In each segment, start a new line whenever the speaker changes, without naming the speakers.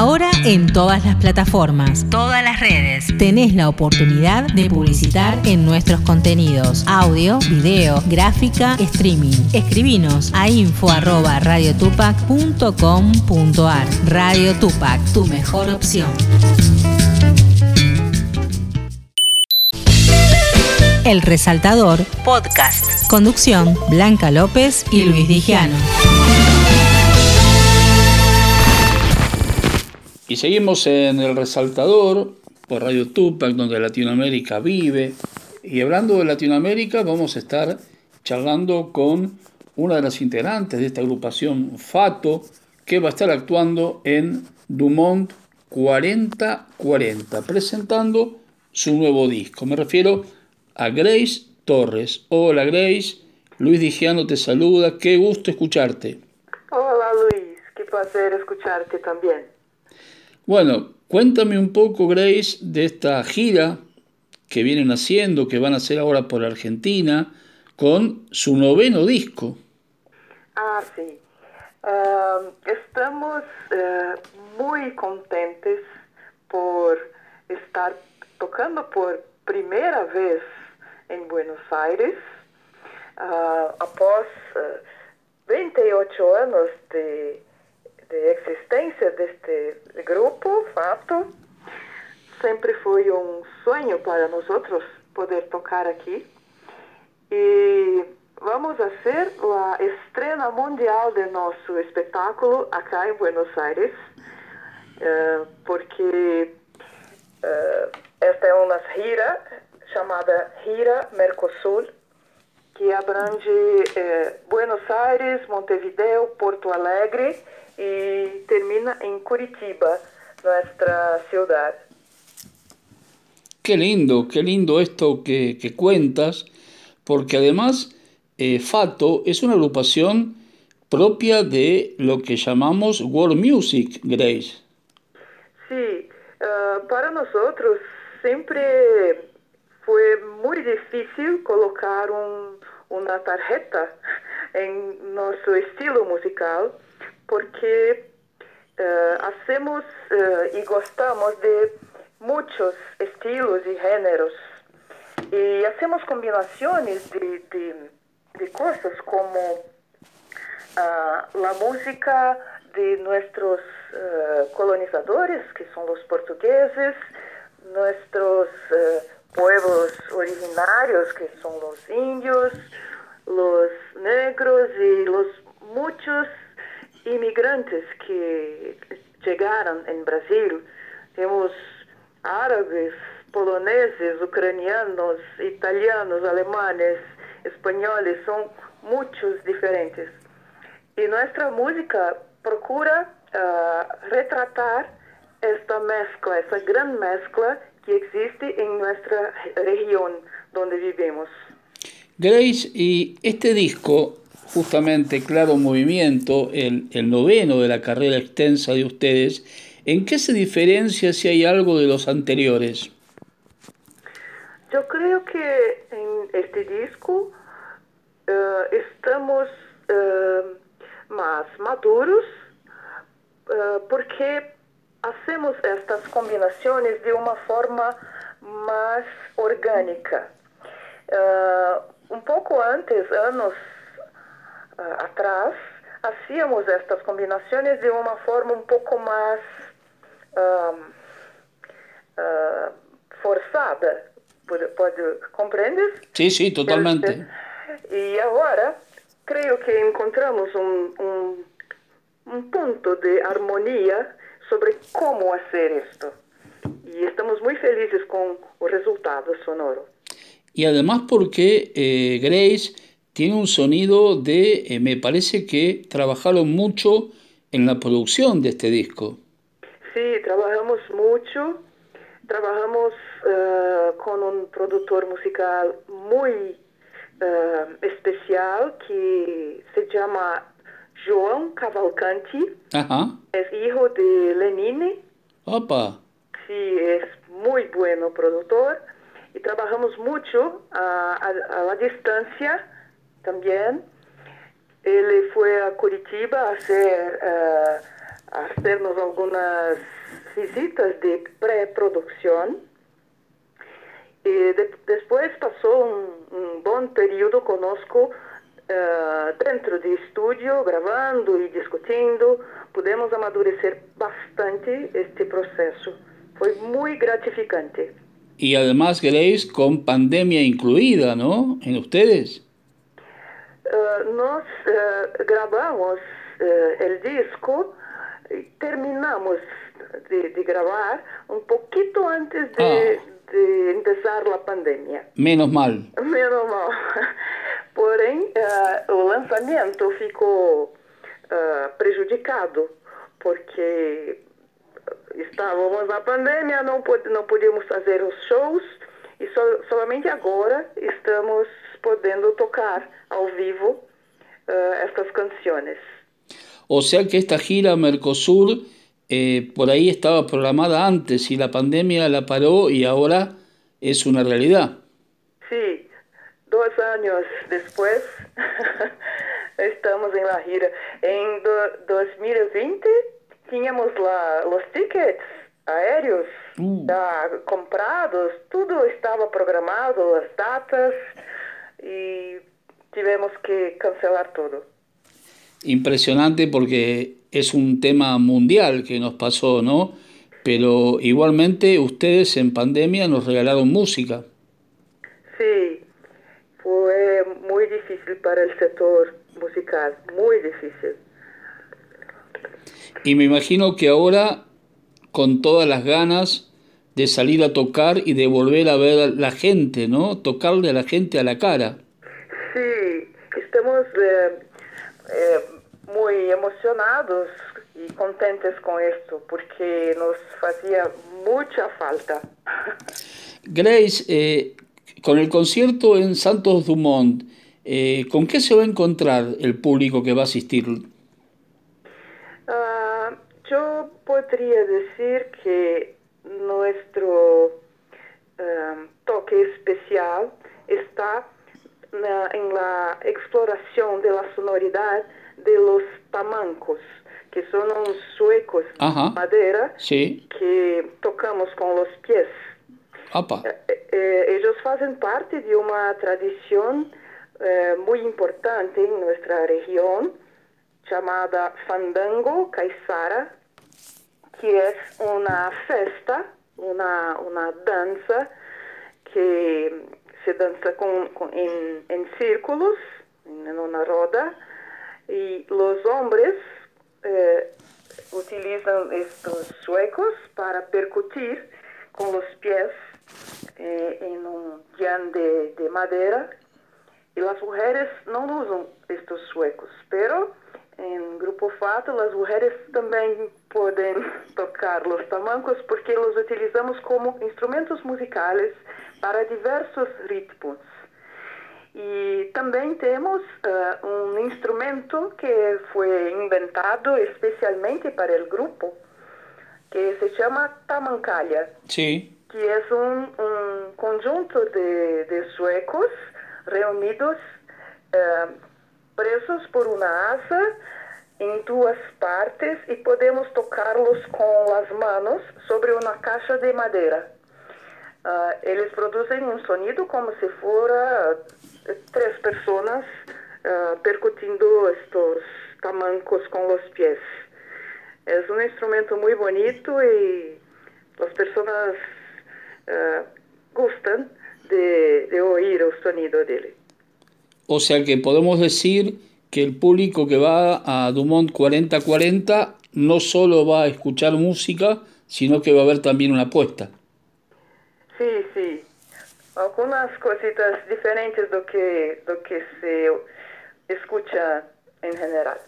Ahora en todas las plataformas, todas las redes, tenés la oportunidad de publicitar en nuestros contenidos, audio, video, gráfica, streaming. Escribinos a info@radiotupac.com.ar. Radio Tupac, tu mejor opción. El Resaltador Podcast. Conducción Blanca López y Luis Digiano.
Y seguimos en El Resaltador por Radio Tupac, donde Latinoamérica vive. Y hablando de Latinoamérica, vamos a estar charlando con una de las integrantes de esta agrupación, Fato, que va a estar actuando en Dumont 4040, presentando su nuevo disco. Me refiero a Grace Torres. Hola Grace, Luis Digiano te saluda, qué gusto escucharte.
Hola Luis, qué placer escucharte también.
Bueno, cuéntame un poco, Grace, de esta gira que vienen haciendo, que van a hacer ahora por Argentina, con su noveno disco.
Ah, sí. Estamos uh, muy contentos por estar tocando por primera vez en Buenos Aires, uh, após 28 anos de de existência deste grupo, fato. Sempre foi um sonho para nós outros poder tocar aqui. E vamos fazer a estrena mundial de nosso espetáculo acá em Buenos Aires, uh, porque uh, esta é uma gira chamada Gira Mercosul, que abrange uh, Buenos Aires, Montevideo, Porto Alegre y termina en Curitiba, nuestra ciudad.
Qué lindo, qué lindo esto que, que cuentas, porque además eh, Fato es una agrupación propia de lo que llamamos world music, Grace.
Sí, uh, para nosotros siempre fue muy difícil colocar un, una tarjeta en nuestro estilo musical porque uh, hacemos uh, y gostamos de muchos estilos y géneros. Y hacemos combinaciones de, de, cosas como uh, la música de nuestros colonizadores, que son los portugueses, nuestros pueblos originarios, que son los indios, los negros y los muchos imigrantes que chegaram em Brasil. Temos árabes, poloneses, ucranianos, italianos, alemanes, espanhóis, são muitos diferentes. E nossa música procura uh, retratar esta mescla, essa grande mescla que existe em nossa região onde vivemos.
Grace, e este disco justamente Claro Movimiento, el, noveno de la carrera extensa de ustedes, ¿en qué se diferencia si hay algo de los anteriores?
Yo creo que en este disco uh, estamos uh, más maduros uh, porque hacemos estas combinaciones de una forma más orgánica. un poco antes, años uh, atrás, hacíamos estas combinações de uma forma um pouco mais uh, uh, forçada. Pode, pode compreendes?
Sim, sim, totalmente.
E agora, creio que encontramos um, um, um ponto de harmonia sobre como fazer isto. E estamos muito felizes com o resultado sonoro.
E además porque eh, Grace tiene un sonido de, eh, me parece que trabajaron mucho en la producción de este disco.
Sí, trabajamos mucho, trabajamos uh, con un productor musical muy uh, especial que se llama João Cavalcanti.
Ajá.
Es hijo de Lenine.
Opa.
Sí, es muy bueno productor y trabajamos mucho a, a, a la distancia también. Ele foi a Curitiba a hacer uh, hacernos algunas visitas de preproducción. Y de, después pasó un, un, buen periodo conosco uh, dentro de estudio, grabando y discutiendo. Pudimos amadurecer bastante este proceso. Fue muy gratificante.
Y además, Grace, con pandemia incluida, ¿no? En ustedes.
Uh, nos uh, grabamos el disco terminamos de, de, grabar un poquito antes de, ah. de, empezar la pandemia.
Menos mal.
Menos mal. Porém, uh, o lançamento ficou uh, prejudicado, porque estávamos na pandemia, não, pod não podíamos fazer os shows, e so somente agora estamos podendo tocar ao vivo uh, estas canções.
O sea que esta gira Mercosur eh, por ahí estaba programada antes y la pandemia la paró y ahora es una realidad.
Sí, dos años después estamos en la gira. En do, 2020 teníamos la, los tickets aéreos ya comprados, todo estaba programado, las datas y tuvimos que cancelar todo
impresionante porque es un tema mundial que nos pasó, ¿no? Pero igualmente ustedes en pandemia nos regalaron música.
Sí, fue muy difícil para el sector musical, muy difícil.
Y me imagino que ahora, con todas las ganas de salir a tocar y de volver a ver a la gente, ¿no? Tocarle a la gente a la cara.
Sí, estamos... Eh eh, muy emocionados y contentes con esto porque nos hacía mucha falta.
Grace, eh, con el concierto en Santos Dumont, ¿con qué se va a encontrar el público que va a asistir?
Uh, yo podría decir que nuestro uh, toque especial está na, en la exploración de la sonoridad de los tamancos, que son unos suecos
Ajá.
de madera
sí.
que tocamos con los pies. Eh, eh, ellos hacen parte de una tradición eh, muy importante en nuestra región llamada Fandango Caizara, que es una festa, una, una danza que se danza con, con, en, en, círculos, en una roda, y los hombres eh, utilizan estos suecos para percutir con los pies eh, en un llano de, de, madera. Y las mujeres no usan estos suecos, pero en Grupo Fato las mujeres también pueden tocar los tamancos porque los utilizamos como instrumentos musicales para diversos ritmos. E também temos uh, um instrumento que foi inventado especialmente para o grupo, que se chama tamancalha.
Sí.
Que é um, um conjunto de, de suecos reunidos, uh, presos por uma asa em duas partes e podemos tocá-los com as mãos sobre uma caixa de madeira. Uh, eles produzem um sonido como se fora três pessoas uh, percutindo estes tamancos com os pés. É um instrumento muito bonito e as pessoas uh, gostam de, de ouvir o sonido dele.
O sea que podemos decir que el público que va a Dumont 4040 no solo va a escuchar música, sino que va a haber también una apuesta.
Sí, sí. Algunas cositas diferentes do que, do que se escucha en general.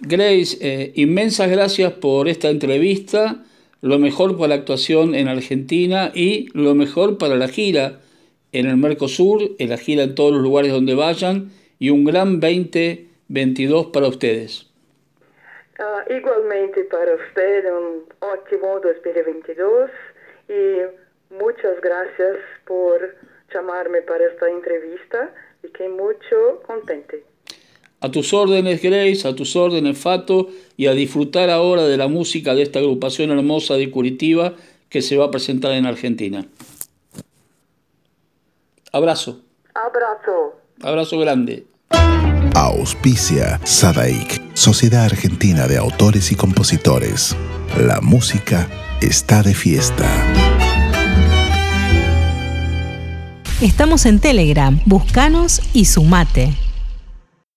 Grace, eh, inmensas gracias por esta entrevista, lo mejor para la actuación en Argentina y lo mejor para la gira en el Mercosur, en la gira en todos los lugares donde vayan y un gran 2022 para ustedes.
Uh, igualmente para usted, un ótimo 2022 y Muchas gracias por llamarme para esta entrevista y que mucho contente.
A tus órdenes, Grace, a tus órdenes, Fato, y a disfrutar ahora de la música de esta agrupación hermosa de Curitiba que se va a presentar en Argentina. Abrazo.
Abrazo.
Abrazo grande.
Auspicia Sadaik, Sociedad Argentina de Autores y Compositores. La música está de fiesta.
Estamos en Telegram, buscanos y sumate.